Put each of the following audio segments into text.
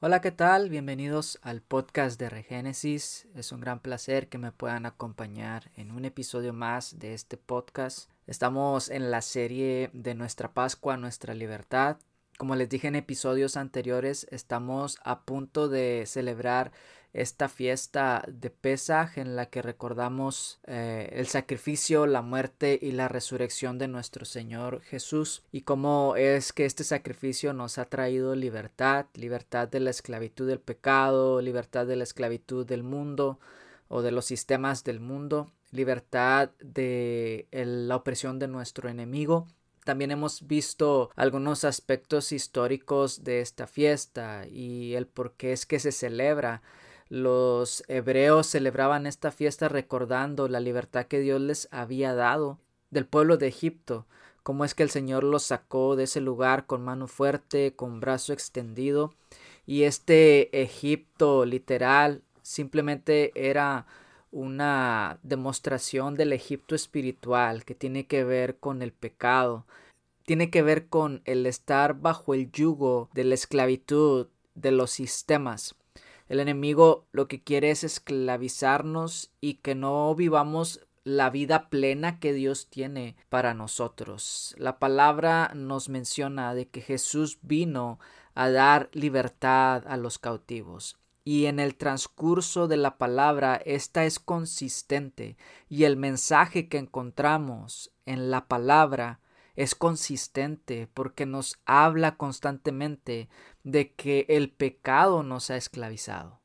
Hola, ¿qué tal? Bienvenidos al podcast de Regénesis. Es un gran placer que me puedan acompañar en un episodio más de este podcast. Estamos en la serie de nuestra Pascua, nuestra libertad. Como les dije en episodios anteriores, estamos a punto de celebrar esta fiesta de Pesaj en la que recordamos eh, el sacrificio, la muerte y la resurrección de nuestro Señor Jesús y cómo es que este sacrificio nos ha traído libertad, libertad de la esclavitud del pecado, libertad de la esclavitud del mundo o de los sistemas del mundo, libertad de la opresión de nuestro enemigo también hemos visto algunos aspectos históricos de esta fiesta y el por qué es que se celebra. Los hebreos celebraban esta fiesta recordando la libertad que Dios les había dado del pueblo de Egipto, cómo es que el Señor los sacó de ese lugar con mano fuerte, con brazo extendido, y este Egipto literal simplemente era una demostración del Egipto espiritual que tiene que ver con el pecado, tiene que ver con el estar bajo el yugo de la esclavitud de los sistemas. El enemigo lo que quiere es esclavizarnos y que no vivamos la vida plena que Dios tiene para nosotros. La palabra nos menciona de que Jesús vino a dar libertad a los cautivos. Y en el transcurso de la palabra esta es consistente y el mensaje que encontramos en la palabra es consistente porque nos habla constantemente de que el pecado nos ha esclavizado.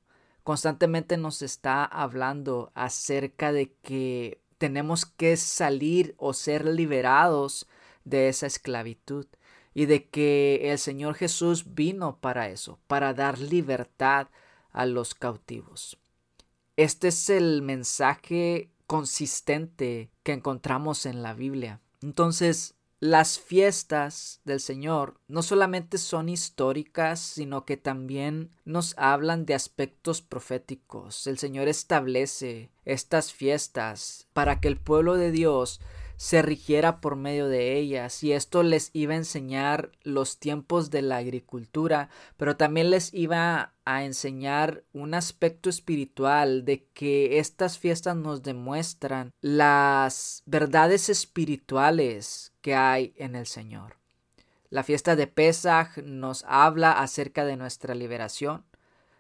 Constantemente nos está hablando acerca de que tenemos que salir o ser liberados de esa esclavitud y de que el Señor Jesús vino para eso, para dar libertad a los cautivos. Este es el mensaje consistente que encontramos en la Biblia. Entonces, las fiestas del Señor no solamente son históricas, sino que también nos hablan de aspectos proféticos. El Señor establece estas fiestas para que el pueblo de Dios se rigiera por medio de ellas y esto les iba a enseñar los tiempos de la agricultura, pero también les iba a enseñar un aspecto espiritual de que estas fiestas nos demuestran las verdades espirituales que hay en el Señor. La fiesta de Pesaj nos habla acerca de nuestra liberación.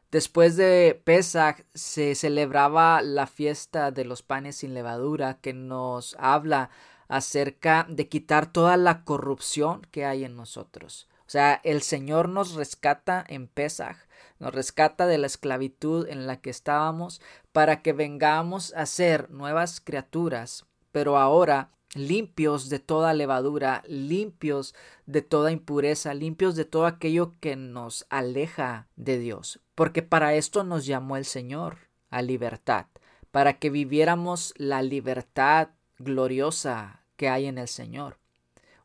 Después de Pesaj se celebraba la fiesta de los panes sin levadura que nos habla acerca de quitar toda la corrupción que hay en nosotros. O sea, el Señor nos rescata en Pesaj, nos rescata de la esclavitud en la que estábamos para que vengamos a ser nuevas criaturas, pero ahora limpios de toda levadura, limpios de toda impureza, limpios de todo aquello que nos aleja de Dios, porque para esto nos llamó el Señor a libertad, para que viviéramos la libertad gloriosa que hay en el Señor.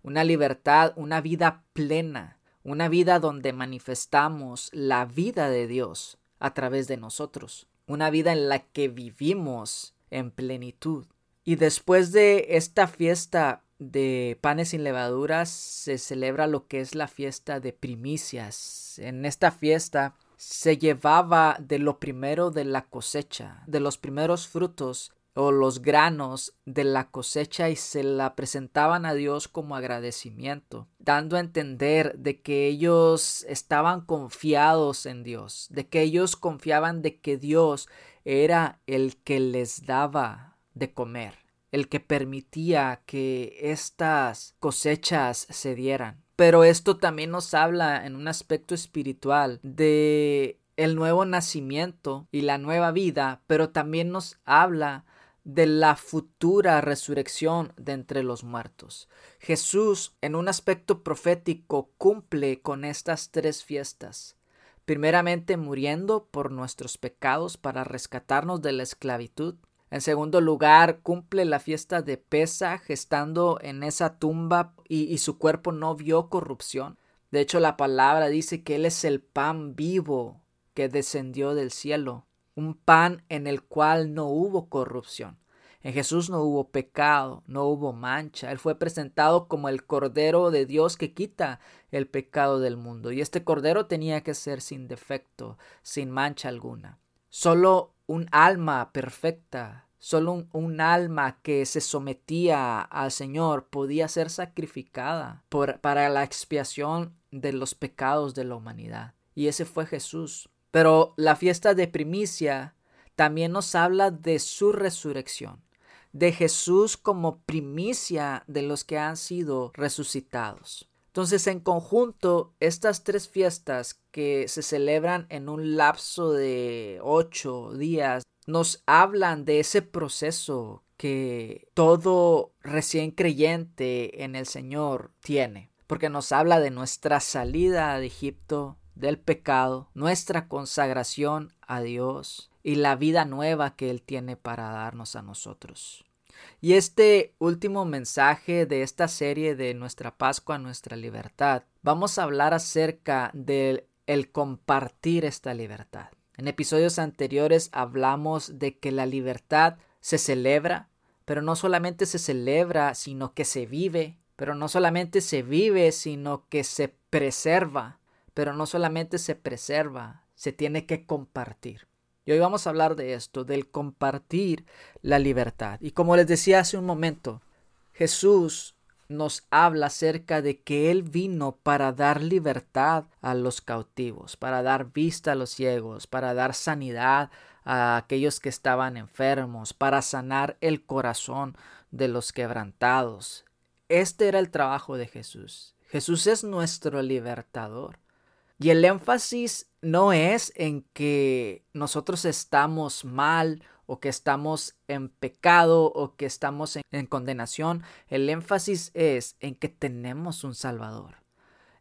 Una libertad, una vida plena, una vida donde manifestamos la vida de Dios a través de nosotros, una vida en la que vivimos en plenitud. Y después de esta fiesta de panes sin levaduras se celebra lo que es la fiesta de primicias. En esta fiesta se llevaba de lo primero de la cosecha, de los primeros frutos o los granos de la cosecha y se la presentaban a Dios como agradecimiento, dando a entender de que ellos estaban confiados en Dios, de que ellos confiaban de que Dios era el que les daba de comer, el que permitía que estas cosechas se dieran. Pero esto también nos habla en un aspecto espiritual de el nuevo nacimiento y la nueva vida, pero también nos habla de la futura resurrección de entre los muertos. Jesús, en un aspecto profético, cumple con estas tres fiestas. Primeramente muriendo por nuestros pecados para rescatarnos de la esclavitud. En segundo lugar, cumple la fiesta de Pesaj estando en esa tumba y su cuerpo no vio corrupción. De hecho, la palabra dice que Él es el pan vivo que descendió del cielo un pan en el cual no hubo corrupción. En Jesús no hubo pecado, no hubo mancha. Él fue presentado como el Cordero de Dios que quita el pecado del mundo. Y este Cordero tenía que ser sin defecto, sin mancha alguna. Solo un alma perfecta, solo un, alma que se sometía al Señor podía ser sacrificada para la expiación de los pecados de la humanidad. Y ese fue Jesús. Pero la fiesta de primicia también nos habla de su resurrección, de Jesús como primicia de los que han sido resucitados. Entonces, en conjunto, estas tres fiestas que se celebran en un lapso de ocho días nos hablan de ese proceso que todo recién creyente en el Señor tiene, porque nos habla de nuestra salida de Egipto, del pecado, nuestra consagración a Dios y la vida nueva que Él tiene para darnos a nosotros. Y este último mensaje de esta serie de nuestra Pascua, nuestra libertad, vamos a hablar acerca del el compartir esta libertad. En episodios anteriores hablamos de que la libertad se celebra, pero no solamente se celebra, sino que se vive, pero no solamente se vive, sino que se preserva pero no solamente se preserva, se tiene que compartir. Y hoy vamos a hablar de esto, del compartir la libertad. Y como les decía hace un momento, Jesús nos habla acerca de que Él vino para dar libertad a los cautivos, para dar vista a los ciegos, para dar sanidad a aquellos que estaban enfermos, para sanar el corazón de los quebrantados. Este era el trabajo de Jesús. Jesús es nuestro libertador. Y el énfasis no es en que nosotros estamos mal o que estamos en pecado o que estamos en, condenación. El énfasis es en que tenemos un Salvador,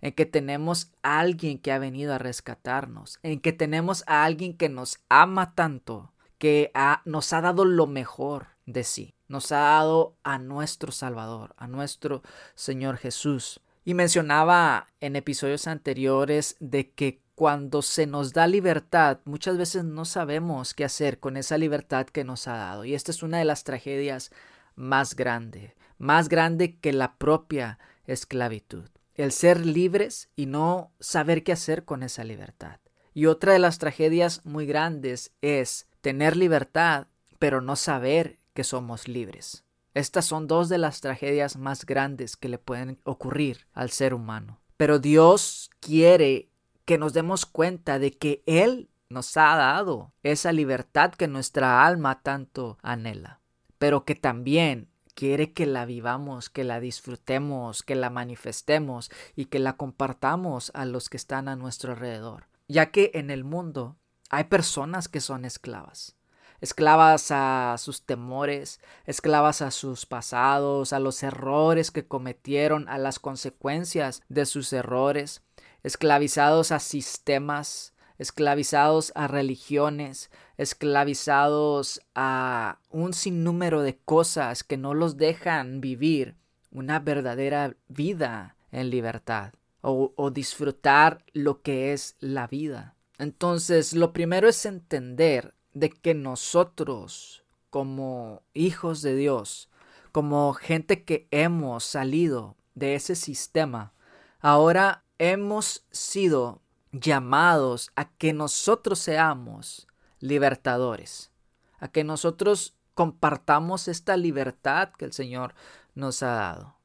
en que tenemos a alguien que ha venido a rescatarnos, en que tenemos a alguien que nos ama tanto, que nos ha dado lo mejor de sí, nos ha dado a nuestro Salvador, a nuestro Señor Jesús. Y mencionaba en episodios anteriores de que cuando se nos da libertad, muchas veces no sabemos qué hacer con esa libertad que nos ha dado. Y esta es una de las tragedias más grandes, más grande que la propia esclavitud. El ser libres y no saber qué hacer con esa libertad. Y otra de las tragedias muy grandes es tener libertad, pero no saber que somos libres. Estas son dos de las tragedias más grandes que le pueden ocurrir al ser humano. Pero Dios quiere que nos demos cuenta de que Él nos ha dado esa libertad que nuestra alma tanto anhela, pero que también quiere que la vivamos, que la disfrutemos, que la manifestemos y que la compartamos a los que están a nuestro alrededor, ya que en el mundo hay personas que son esclavas esclavas a sus temores, esclavas a sus pasados, a los errores que cometieron, a las consecuencias de sus errores, esclavizados a sistemas, esclavizados a religiones, esclavizados a un sinnúmero de cosas que no los dejan vivir una verdadera vida en libertad o, o disfrutar lo que es la vida. Entonces, lo primero es entender de que nosotros, como hijos de Dios, como gente que hemos salido de ese sistema, ahora hemos sido llamados a que nosotros seamos libertadores, a que nosotros compartamos esta libertad que el Señor nos ha dado.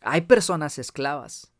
Hay personas esclavas.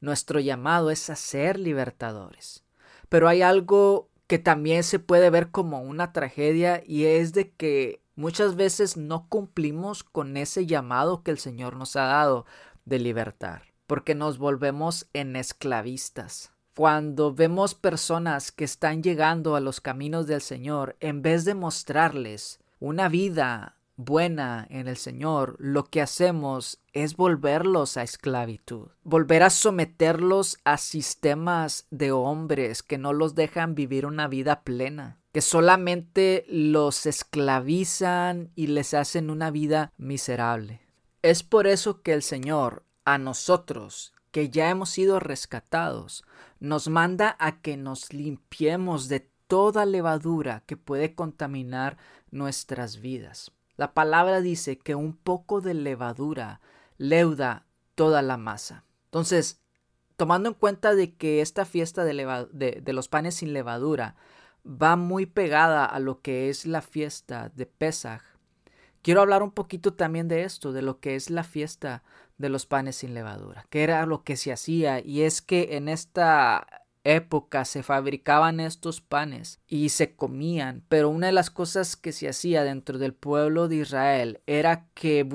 Nuestro llamado es a ser libertadores. Pero hay algo que también se puede ver como una tragedia y es de que muchas veces no cumplimos con ese llamado que el Señor nos ha dado de libertar, porque nos volvemos en esclavistas. Cuando vemos personas que están llegando a los caminos del Señor, en vez de mostrarles una vida buena en el Señor, lo que hacemos es volverlos a esclavitud, volver a someterlos a sistemas de hombres que no los dejan vivir una vida plena, que solamente los esclavizan y les hacen una vida miserable. Es por eso que el Señor a nosotros, que ya hemos sido rescatados, nos manda a que nos limpiemos de toda levadura que puede contaminar nuestras vidas La palabra dice que un poco de levadura leuda toda la masa. Entonces, tomando en cuenta de que esta fiesta de, los panes sin levadura va muy pegada a lo que es la fiesta de Pesaj, quiero hablar un poquito también de esto, de lo que es la fiesta de los panes sin levadura, que era lo que se hacía, y es que en esta época se fabricaban estos panes y se comían, pero una de las cosas que se hacía dentro del pueblo de Israel era que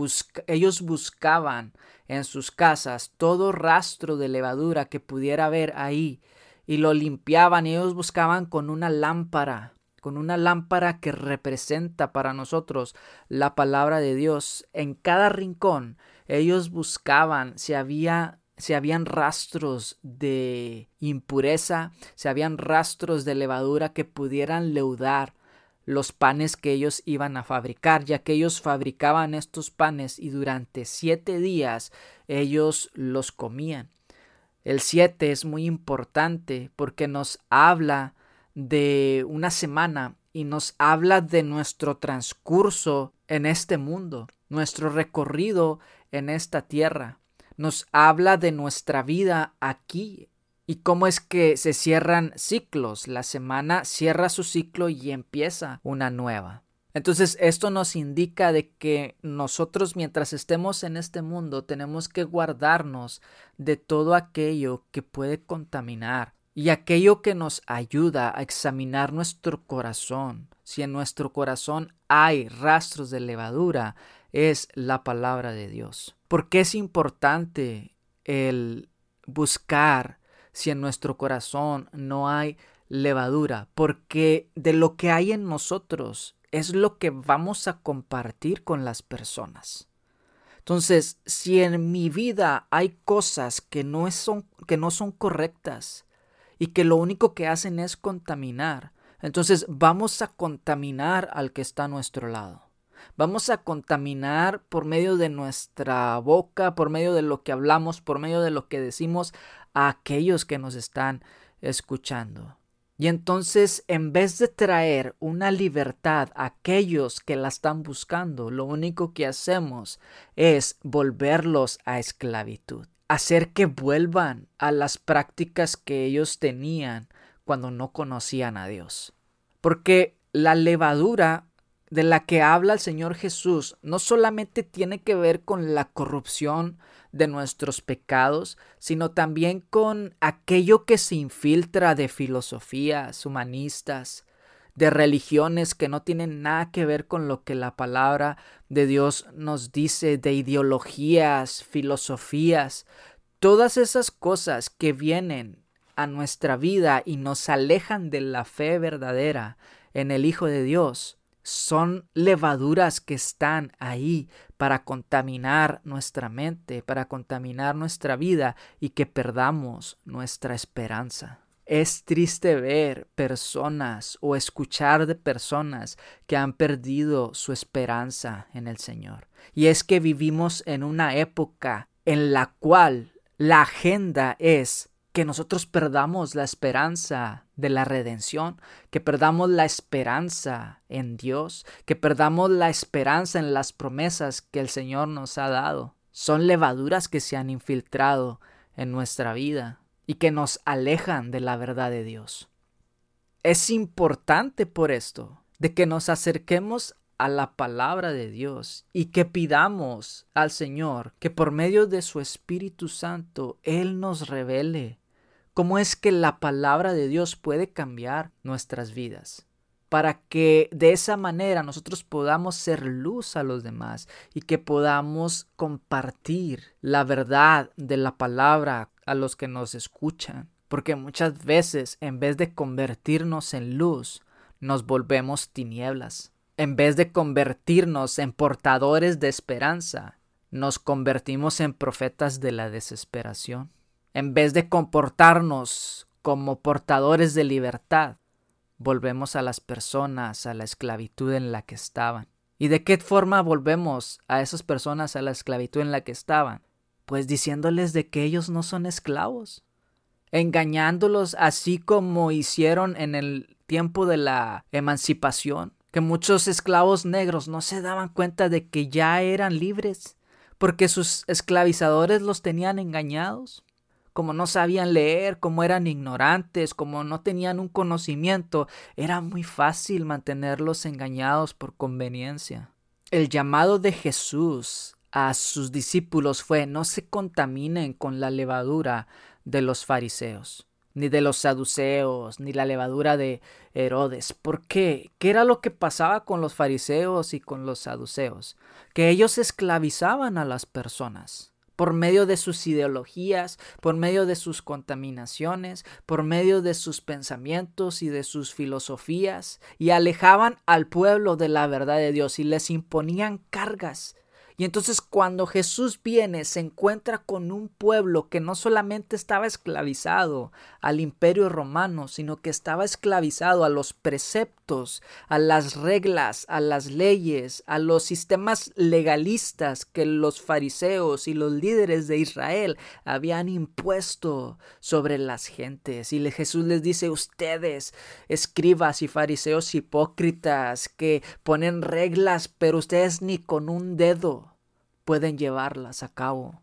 ellos buscaban en sus casas todo rastro de levadura que pudiera haber ahí y lo limpiaban y ellos buscaban con una lámpara con una lámpara que representa para nosotros la palabra de Dios. En cada rincón ellos buscaban si había si habían rastros de impureza, si habían rastros de levadura que pudieran leudar los panes que ellos iban a fabricar, ya que ellos fabricaban estos panes y durante siete días ellos los comían. El siete es muy importante porque nos habla de una semana y nos habla de nuestro transcurso en este mundo, nuestro recorrido en esta tierra nos habla de nuestra vida aquí y cómo es que se cierran ciclos. La semana cierra su ciclo y empieza una nueva. Entonces esto nos indica de que nosotros mientras estemos en este mundo tenemos que guardarnos de todo aquello que puede contaminar y aquello que nos ayuda a examinar nuestro corazón. Si en nuestro corazón hay rastros de levadura, es la palabra de Dios. ¿Por qué es importante el buscar si en nuestro corazón no hay levadura? Porque de lo que hay en nosotros es lo que vamos a compartir con las personas. Entonces, si en mi vida hay cosas que no son, que no son correctas y que lo único que hacen es contaminar, entonces vamos a contaminar al que está a nuestro lado. Vamos a contaminar por medio de nuestra boca, por medio de lo que hablamos, por medio de lo que decimos a aquellos que nos están escuchando. Y entonces, en vez de traer una libertad a aquellos que la están buscando, lo único que hacemos es volverlos a esclavitud, hacer que vuelvan a las prácticas que ellos tenían cuando no conocían a Dios. Porque la levadura de la que habla el Señor Jesús no solamente tiene que ver con la corrupción de nuestros pecados, sino también con aquello que se infiltra de filosofías humanistas, de religiones que no tienen nada que ver con lo que la palabra de Dios nos dice, de ideologías, filosofías, todas esas cosas que vienen a nuestra vida y nos alejan de la fe verdadera en el Hijo de Dios son levaduras que están ahí para contaminar nuestra mente, para contaminar nuestra vida y que perdamos nuestra esperanza. Es triste ver personas o escuchar de personas que han perdido su esperanza en el Señor. Y es que vivimos en una época en la cual la agenda es que nosotros perdamos la esperanza de la redención, que perdamos la esperanza en Dios, que perdamos la esperanza en las promesas que el Señor nos ha dado. Son levaduras que se han infiltrado en nuestra vida y que nos alejan de la verdad de Dios. Es importante por esto de que nos acerquemos a la palabra de Dios y que pidamos al Señor que por medio de su Espíritu Santo Él nos revele cómo es que la palabra de Dios puede cambiar nuestras vidas para que de esa manera nosotros podamos ser luz a los demás y que podamos compartir la verdad de la palabra a los que nos escuchan. Porque muchas veces en vez de convertirnos en luz, nos volvemos tinieblas. En vez de convertirnos en portadores de esperanza, nos convertimos en profetas de la desesperación en vez de comportarnos como portadores de libertad, volvemos a las personas a la esclavitud en la que estaban. ¿Y de qué forma volvemos a esas personas a la esclavitud en la que estaban? Pues diciéndoles de que ellos no son esclavos, engañándolos así como hicieron en el tiempo de la emancipación, que muchos esclavos negros no se daban cuenta de que ya eran libres, porque sus esclavizadores los tenían engañados. Como no sabían leer, como eran ignorantes, como no tenían un conocimiento, era muy fácil mantenerlos engañados por conveniencia. El llamado de Jesús a sus discípulos fue no se contaminen con la levadura de los fariseos ni de los saduceos, ni la levadura de Herodes. ¿Por qué? ¿Qué era lo que pasaba con los fariseos y con los saduceos? Que ellos esclavizaban a las personas por medio de sus ideologías, por medio de sus contaminaciones, por medio de sus pensamientos y de sus filosofías, y alejaban al pueblo de la verdad de Dios y les imponían cargas y entonces cuando Jesús viene se encuentra con un pueblo que no solamente estaba esclavizado al imperio romano, sino que estaba esclavizado a los preceptos, a las reglas, a las leyes, a los sistemas legalistas que los fariseos y los líderes de Israel habían impuesto sobre las gentes. Y Jesús les dice, ustedes, escribas y fariseos hipócritas, que ponen reglas, pero ustedes ni con un dedo pueden llevarlas a cabo.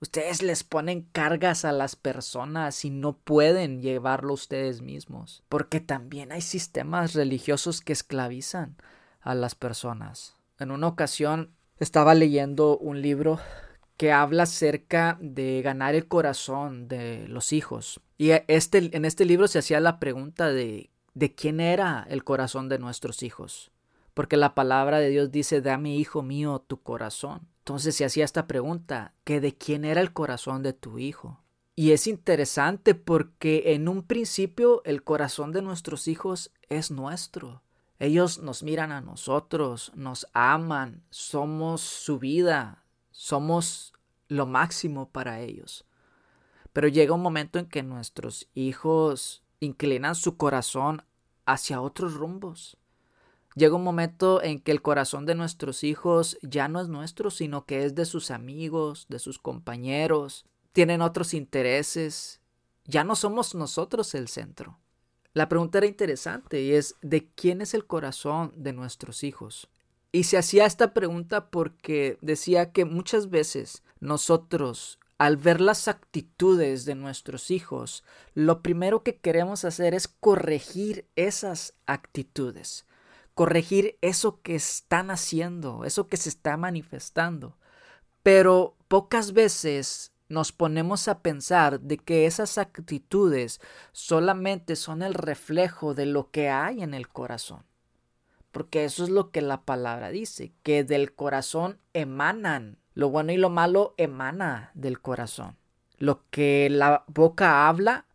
Ustedes les ponen cargas a las personas y no pueden llevarlo ustedes mismos, porque también hay sistemas religiosos que esclavizan a las personas. En una ocasión estaba leyendo un libro que habla acerca de ganar el corazón de los hijos. Y este, en este libro se hacía la pregunta de, de quién era el corazón de nuestros hijos porque la palabra de Dios dice, dame, hijo mío, tu corazón. Entonces se hacía esta pregunta, que de quién era el corazón de tu hijo. Y es interesante porque en un principio el corazón de nuestros hijos es nuestro. Ellos nos miran a nosotros, nos aman, somos su vida, somos lo máximo para ellos. Pero llega un momento en que nuestros hijos inclinan su corazón hacia otros rumbos. Llega un momento en que el corazón de nuestros hijos ya no es nuestro, sino que es de sus amigos, de sus compañeros, tienen otros intereses, ya no somos nosotros el centro. La pregunta era interesante y es ¿de quién es el corazón de nuestros hijos? Y se hacía esta pregunta porque decía que muchas veces nosotros al ver las actitudes de nuestros hijos, lo primero que queremos hacer es corregir esas actitudes corregir eso que están haciendo, eso que se está manifestando. Pero pocas veces nos ponemos a pensar de que esas actitudes solamente son el reflejo de lo que hay en el corazón. Porque eso es lo que la palabra dice, que del corazón emanan. Lo bueno y lo malo emana del corazón. Lo que la boca habla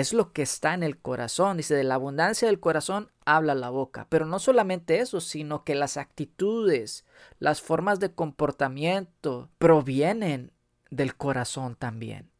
es lo que está en el corazón. Dice, de la abundancia del corazón habla la boca. Pero no solamente eso, sino que las actitudes, las formas de comportamiento provienen del corazón también.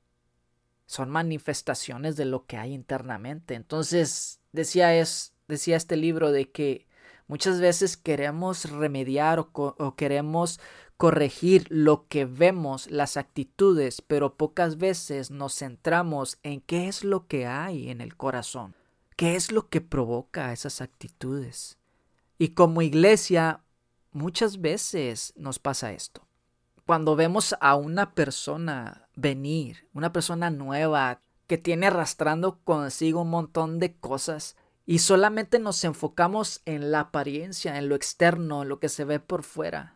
Son manifestaciones de lo que hay internamente. Entonces, decía, es, decía este libro de que muchas veces queremos remediar o, o queremos corregir lo que vemos, las actitudes, pero pocas veces nos centramos en qué es lo que hay en el corazón, qué es lo que provoca esas actitudes. Y como iglesia, muchas veces nos pasa esto. Cuando vemos a una persona venir, una persona nueva que tiene arrastrando consigo un montón de cosas, y solamente nos enfocamos en la apariencia, en lo externo, en lo que se ve por fuera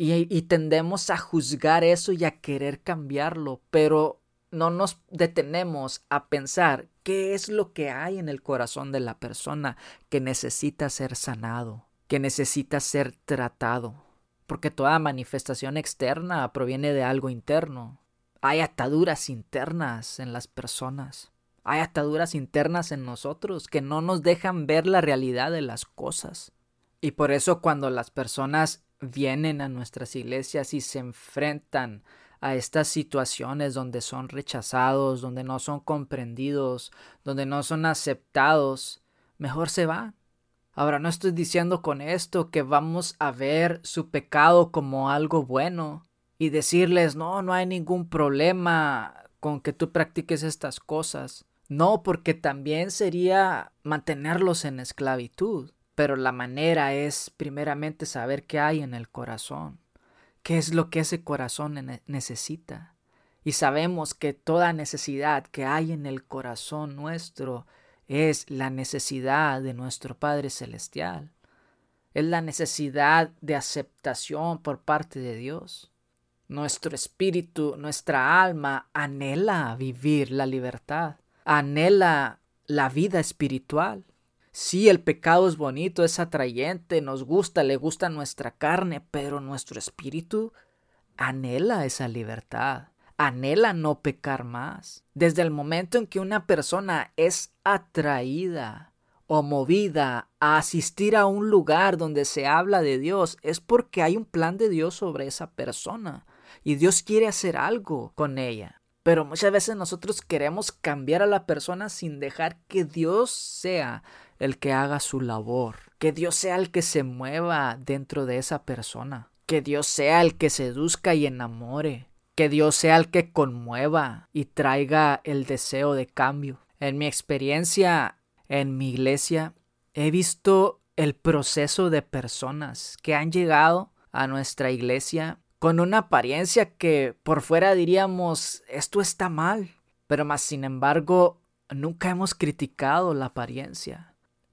y, tendemos a juzgar eso y a querer cambiarlo, pero no nos detenemos a pensar qué es lo que hay en el corazón de la persona que necesita ser sanado, que necesita ser tratado. Porque toda manifestación externa proviene de algo interno. Hay ataduras internas en las personas. Hay ataduras internas en nosotros que no nos dejan ver la realidad de las cosas. Y por eso cuando las personas vienen a nuestras iglesias y se enfrentan a estas situaciones donde son rechazados, donde no son comprendidos, donde no son aceptados, mejor se van. Ahora no estoy diciendo con esto que vamos a ver su pecado como algo bueno y decirles no, no hay ningún problema con que tú practiques estas cosas. No, porque también sería mantenerlos en esclavitud. Pero la manera es primeramente saber qué hay en el corazón, qué es lo que ese corazón necesita. Y sabemos que toda necesidad que hay en el corazón nuestro es la necesidad de nuestro Padre Celestial. Es la necesidad de aceptación por parte de Dios. Nuestro espíritu, nuestra alma anhela vivir la libertad, anhela la vida espiritual. Sí, el pecado es bonito, es atrayente, nos gusta, le gusta nuestra carne, pero nuestro espíritu anhela esa libertad, anhela no pecar más. Desde el momento en que una persona es atraída o movida a asistir a un lugar donde se habla de Dios, es porque hay un plan de Dios sobre esa persona y Dios quiere hacer algo con ella. Pero muchas veces nosotros queremos cambiar a la persona sin dejar que Dios sea el que haga su labor, que Dios sea el que se mueva dentro de esa persona, que Dios sea el que seduzca y enamore, que Dios sea el que conmueva y traiga el deseo de cambio. En mi experiencia en mi iglesia, he visto el proceso de personas que han llegado a nuestra iglesia con una apariencia que por fuera diríamos esto está mal, pero más sin embargo nunca hemos criticado la apariencia.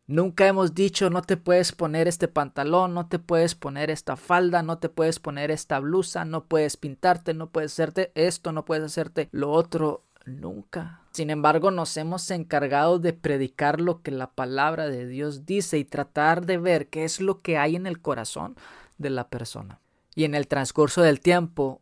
Nunca hemos dicho no te puedes poner este pantalón, no te puedes poner esta falda, no te puedes poner esta blusa, no puedes pintarte, no puedes hacerte esto, no puedes hacerte lo otro. Nunca. Sin embargo, nos hemos encargado de predicar lo que la palabra de Dios dice y tratar de ver qué es lo que hay en el corazón de la persona. Y en el transcurso del tiempo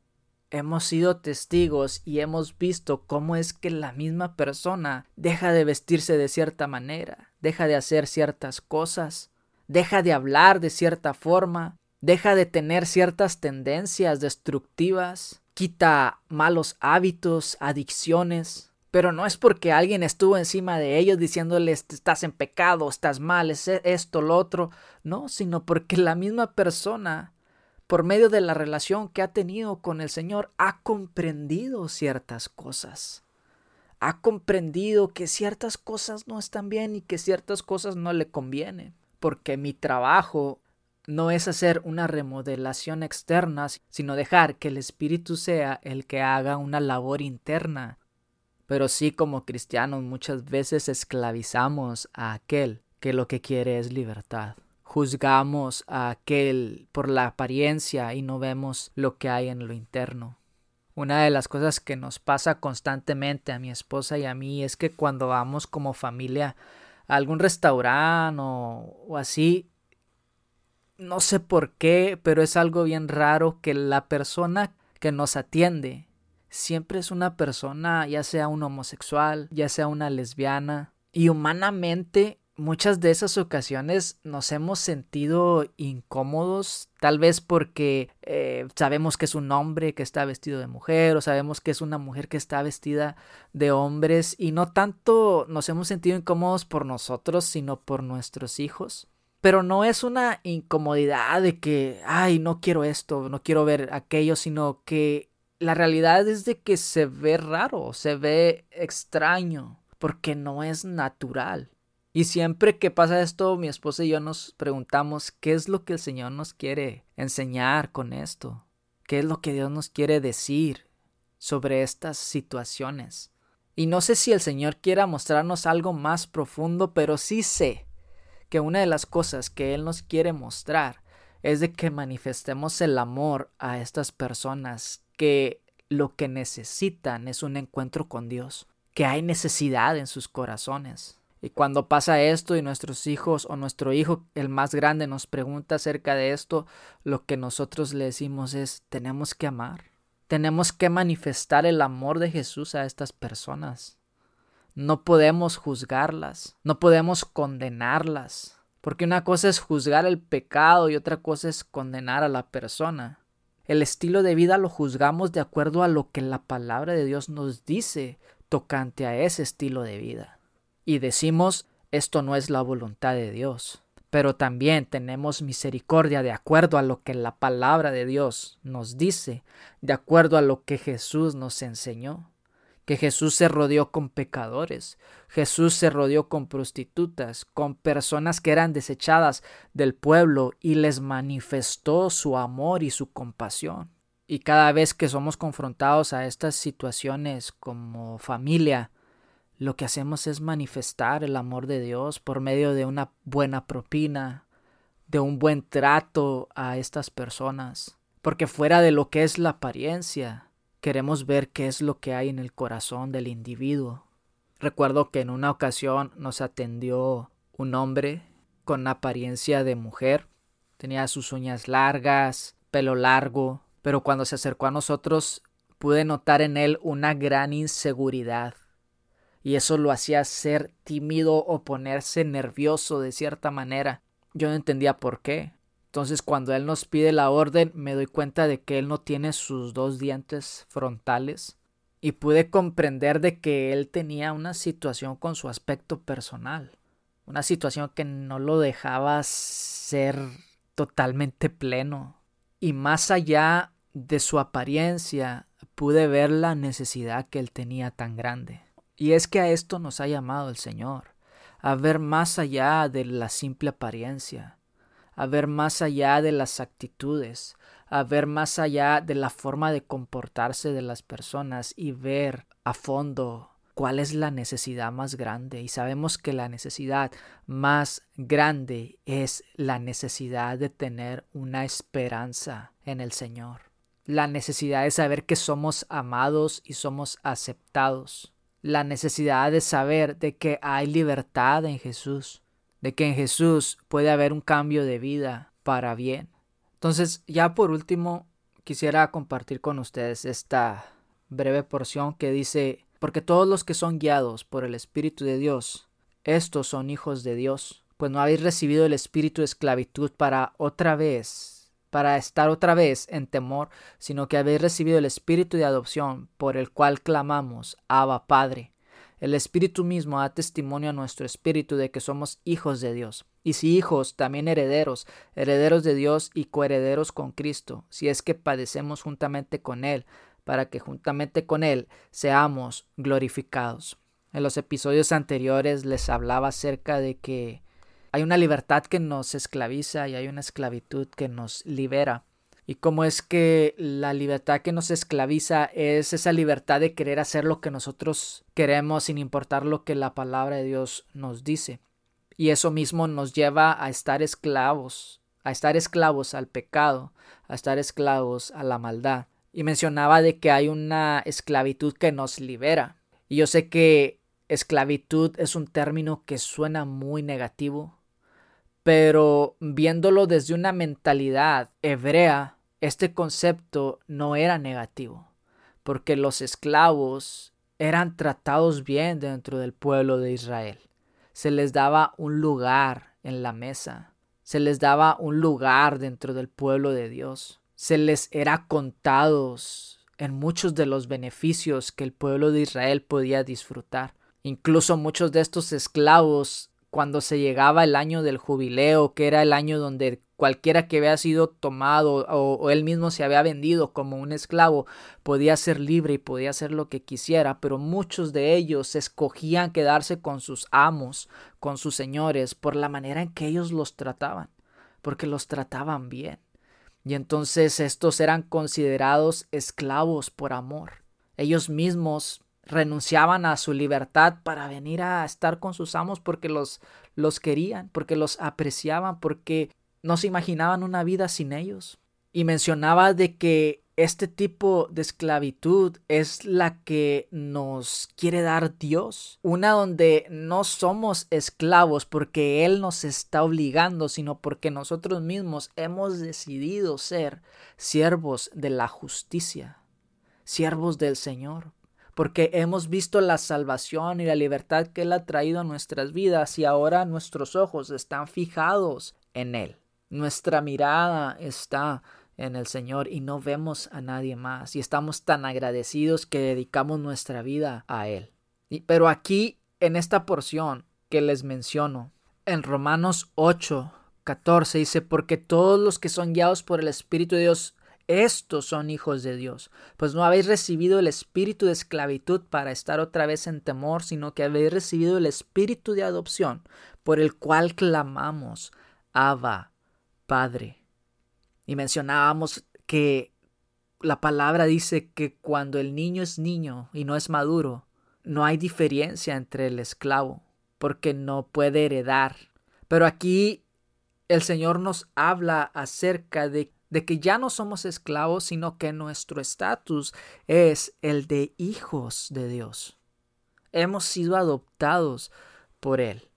hemos sido testigos y hemos visto cómo es que la misma persona deja de vestirse de cierta manera, deja de hacer ciertas cosas, deja de hablar de cierta forma, deja de tener ciertas tendencias destructivas, quita malos hábitos, adicciones, pero no es porque alguien estuvo encima de ellos diciéndoles estás en pecado, estás mal, es esto, lo otro, no, sino porque la misma persona por medio de la relación que ha tenido con el Señor, ha comprendido ciertas cosas. Ha comprendido que ciertas cosas no están bien y que ciertas cosas no le convienen. Porque mi trabajo no es hacer una remodelación externa, sino dejar que el Espíritu sea el que haga una labor interna. Pero sí como cristianos muchas veces esclavizamos a aquel que lo que quiere es libertad juzgamos a aquel por la apariencia y no vemos lo que hay en lo interno. Una de las cosas que nos pasa constantemente a mi esposa y a mí es que cuando vamos como familia a algún restaurante o, así, no sé por qué, pero es algo bien raro que la persona que nos atiende siempre es una persona, ya sea un homosexual, ya sea una lesbiana, y humanamente muchas de esas ocasiones nos hemos sentido incómodos, tal vez porque eh, sabemos que es un hombre que está vestido de mujer o sabemos que es una mujer que está vestida de hombres y no tanto nos hemos sentido incómodos por nosotros, sino por nuestros hijos. Pero no es una incomodidad de que, ay, no quiero esto, no quiero ver aquello, sino que la realidad es de que se ve raro, se ve extraño, porque no es natural. Y siempre que pasa esto, mi esposa y yo nos preguntamos qué es lo que el Señor nos quiere enseñar con esto, qué es lo que Dios nos quiere decir sobre estas situaciones. Y no sé si el Señor quiera mostrarnos algo más profundo, pero sí sé que una de las cosas que Él nos quiere mostrar es de que manifestemos el amor a estas personas que lo que necesitan es un encuentro con Dios, que hay necesidad en sus corazones. Y cuando pasa esto y nuestros hijos o nuestro hijo, el más grande, nos pregunta acerca de esto, lo que nosotros le decimos es, tenemos que amar. Tenemos que manifestar el amor de Jesús a estas personas. No podemos juzgarlas, no podemos condenarlas, porque una cosa es juzgar el pecado y otra cosa es condenar a la persona. El estilo de vida lo juzgamos de acuerdo a lo que la palabra de Dios nos dice tocante a ese estilo de vida y decimos esto no es la voluntad de Dios. Pero también tenemos misericordia de acuerdo a lo que la palabra de Dios nos dice, de acuerdo a lo que Jesús nos enseñó, que Jesús se rodeó con pecadores, Jesús se rodeó con prostitutas, con personas que eran desechadas del pueblo y les manifestó su amor y su compasión. Y cada vez que somos confrontados a estas situaciones como familia, lo que hacemos es manifestar el amor de Dios por medio de una buena propina, de un buen trato a estas personas. Porque fuera de lo que es la apariencia, queremos ver qué es lo que hay en el corazón del individuo. Recuerdo que en una ocasión nos atendió un hombre con apariencia de mujer. Tenía sus uñas largas, pelo largo, pero cuando se acercó a nosotros pude notar en él una gran inseguridad. Y eso lo hacía ser tímido o ponerse nervioso de cierta manera. Yo no entendía por qué. Entonces cuando él nos pide la orden me doy cuenta de que él no tiene sus dos dientes frontales y pude comprender de que él tenía una situación con su aspecto personal, una situación que no lo dejaba ser totalmente pleno y más allá de su apariencia pude ver la necesidad que él tenía tan grande. Y es que a esto nos ha llamado el Señor, a ver más allá de la simple apariencia, a ver más allá de las actitudes, a ver más allá de la forma de comportarse de las personas y ver a fondo cuál es la necesidad más grande. Y sabemos que la necesidad más grande es la necesidad de tener una esperanza en el Señor. La necesidad de saber que somos amados y somos aceptados. La necesidad de saber de que hay libertad en Jesús de que en Jesús puede haber un cambio de vida para bien. Entonces, ya por último, quisiera compartir con ustedes esta breve porción que dice, porque todos los que son guiados por el Espíritu de Dios, estos son hijos de Dios, pues no habéis recibido el espíritu de esclavitud para otra vez, para estar otra vez en temor, sino que habéis recibido el espíritu de adopción, por el cual clamamos, Abba Padre. El Espíritu mismo da testimonio a nuestro espíritu de que somos hijos de Dios. Y si hijos, también herederos, herederos de Dios y coherederos con Cristo, si es que padecemos juntamente con Él, para que juntamente con Él seamos glorificados. En los episodios anteriores les hablaba acerca de que hay una libertad que nos esclaviza y hay una esclavitud que nos libera y cómo es que la libertad que nos esclaviza es esa libertad de querer hacer lo que nosotros queremos sin importar lo que la palabra de Dios nos dice. Y eso mismo nos lleva a estar esclavos, a estar esclavos al pecado, a estar esclavos a la maldad. Y mencionaba de que hay una esclavitud que nos libera. Y yo sé que esclavitud es un término que suena muy negativo, pero viéndolo desde una mentalidad hebrea, este concepto no era negativo, porque los esclavos eran tratados bien dentro del pueblo de Israel. Se les daba un lugar en la mesa, se les daba un lugar dentro del pueblo de Dios, se les era contados en muchos de los beneficios que el pueblo de Israel podía disfrutar. Incluso muchos de estos esclavos cuando se llegaba el año del jubileo, que era el año donde cualquiera que había sido tomado o, él mismo se había vendido como un esclavo podía ser libre y podía hacer lo que quisiera, pero muchos de ellos escogían quedarse con sus amos, con sus señores, por la manera en que ellos los trataban, porque los trataban bien. Y entonces estos eran considerados esclavos por amor. Ellos mismos renunciaban a su libertad para venir a estar con sus amos porque los, los querían, porque los apreciaban, porque no se imaginaban una vida sin ellos. Y mencionaba de que este tipo de esclavitud es la que nos quiere dar Dios. Una donde no somos esclavos porque Él nos está obligando, sino porque nosotros mismos hemos decidido ser siervos de la justicia, siervos del Señor porque hemos visto la salvación y la libertad que Él ha traído a nuestras vidas y ahora nuestros ojos están fijados en Él. Nuestra mirada está en el Señor y no vemos a nadie más y estamos tan agradecidos que dedicamos nuestra vida a Él. pero aquí, en esta porción que les menciono, en Romanos 8, 14 dice, porque todos los que son guiados por el Espíritu de Dios, estos son hijos de Dios, pues no habéis recibido el espíritu de esclavitud para estar otra vez en temor, sino que habéis recibido el espíritu de adopción, por el cual clamamos, Abba, Padre. Y mencionábamos que la palabra dice que cuando el niño es niño y no es maduro, no hay diferencia entre el esclavo, porque no puede heredar. Pero aquí el Señor nos habla acerca de de que ya no somos esclavos, sino que nuestro estatus es el de hijos de Dios. Hemos sido adoptados por Él.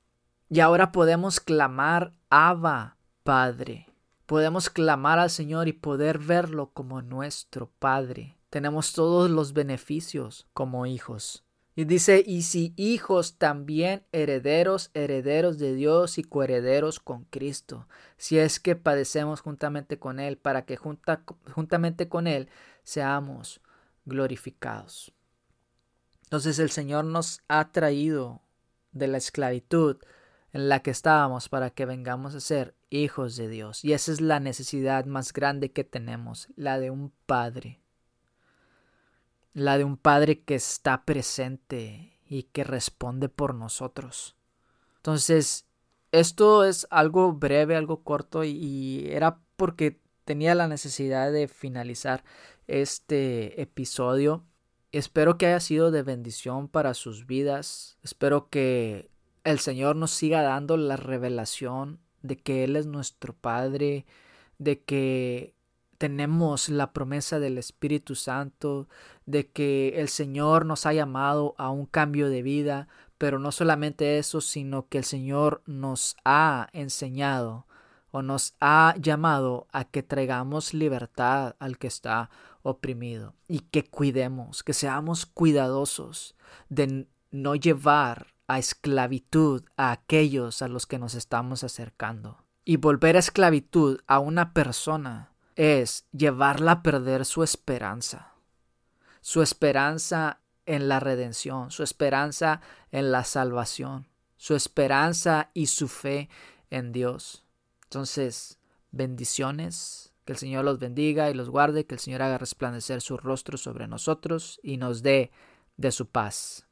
Y ahora podemos clamar, Abba, Padre. Podemos clamar al Señor y poder verlo como nuestro Padre. Tenemos todos los beneficios como hijos. Y dice, y si hijos también herederos, herederos de Dios y coherederos con Cristo, si es que padecemos juntamente con Él, para que juntamente con Él seamos glorificados. Entonces el Señor nos ha traído de la esclavitud en la que estábamos para que vengamos a ser hijos de Dios. Y esa es la necesidad más grande que tenemos, la de un Padre la de un Padre que está presente y que responde por nosotros. Entonces, esto es algo breve, algo corto y, era porque tenía la necesidad de finalizar este episodio. Espero que haya sido de bendición para sus vidas. Espero que el Señor nos siga dando la revelación de que Él es nuestro Padre, de que tenemos la promesa del Espíritu Santo, de que el Señor nos ha llamado a un cambio de vida, pero no solamente eso, sino que el Señor nos ha enseñado o nos ha llamado a que traigamos libertad al que está oprimido y que cuidemos, que seamos cuidadosos de no llevar a esclavitud a aquellos a los que nos estamos acercando. Y volver a esclavitud a una persona es llevarla a perder su esperanza, su esperanza en la redención, su esperanza en la salvación, su esperanza y su fe en Dios. Entonces, bendiciones, que el Señor los bendiga y los guarde, que el Señor haga resplandecer su rostro sobre nosotros y nos dé de su paz.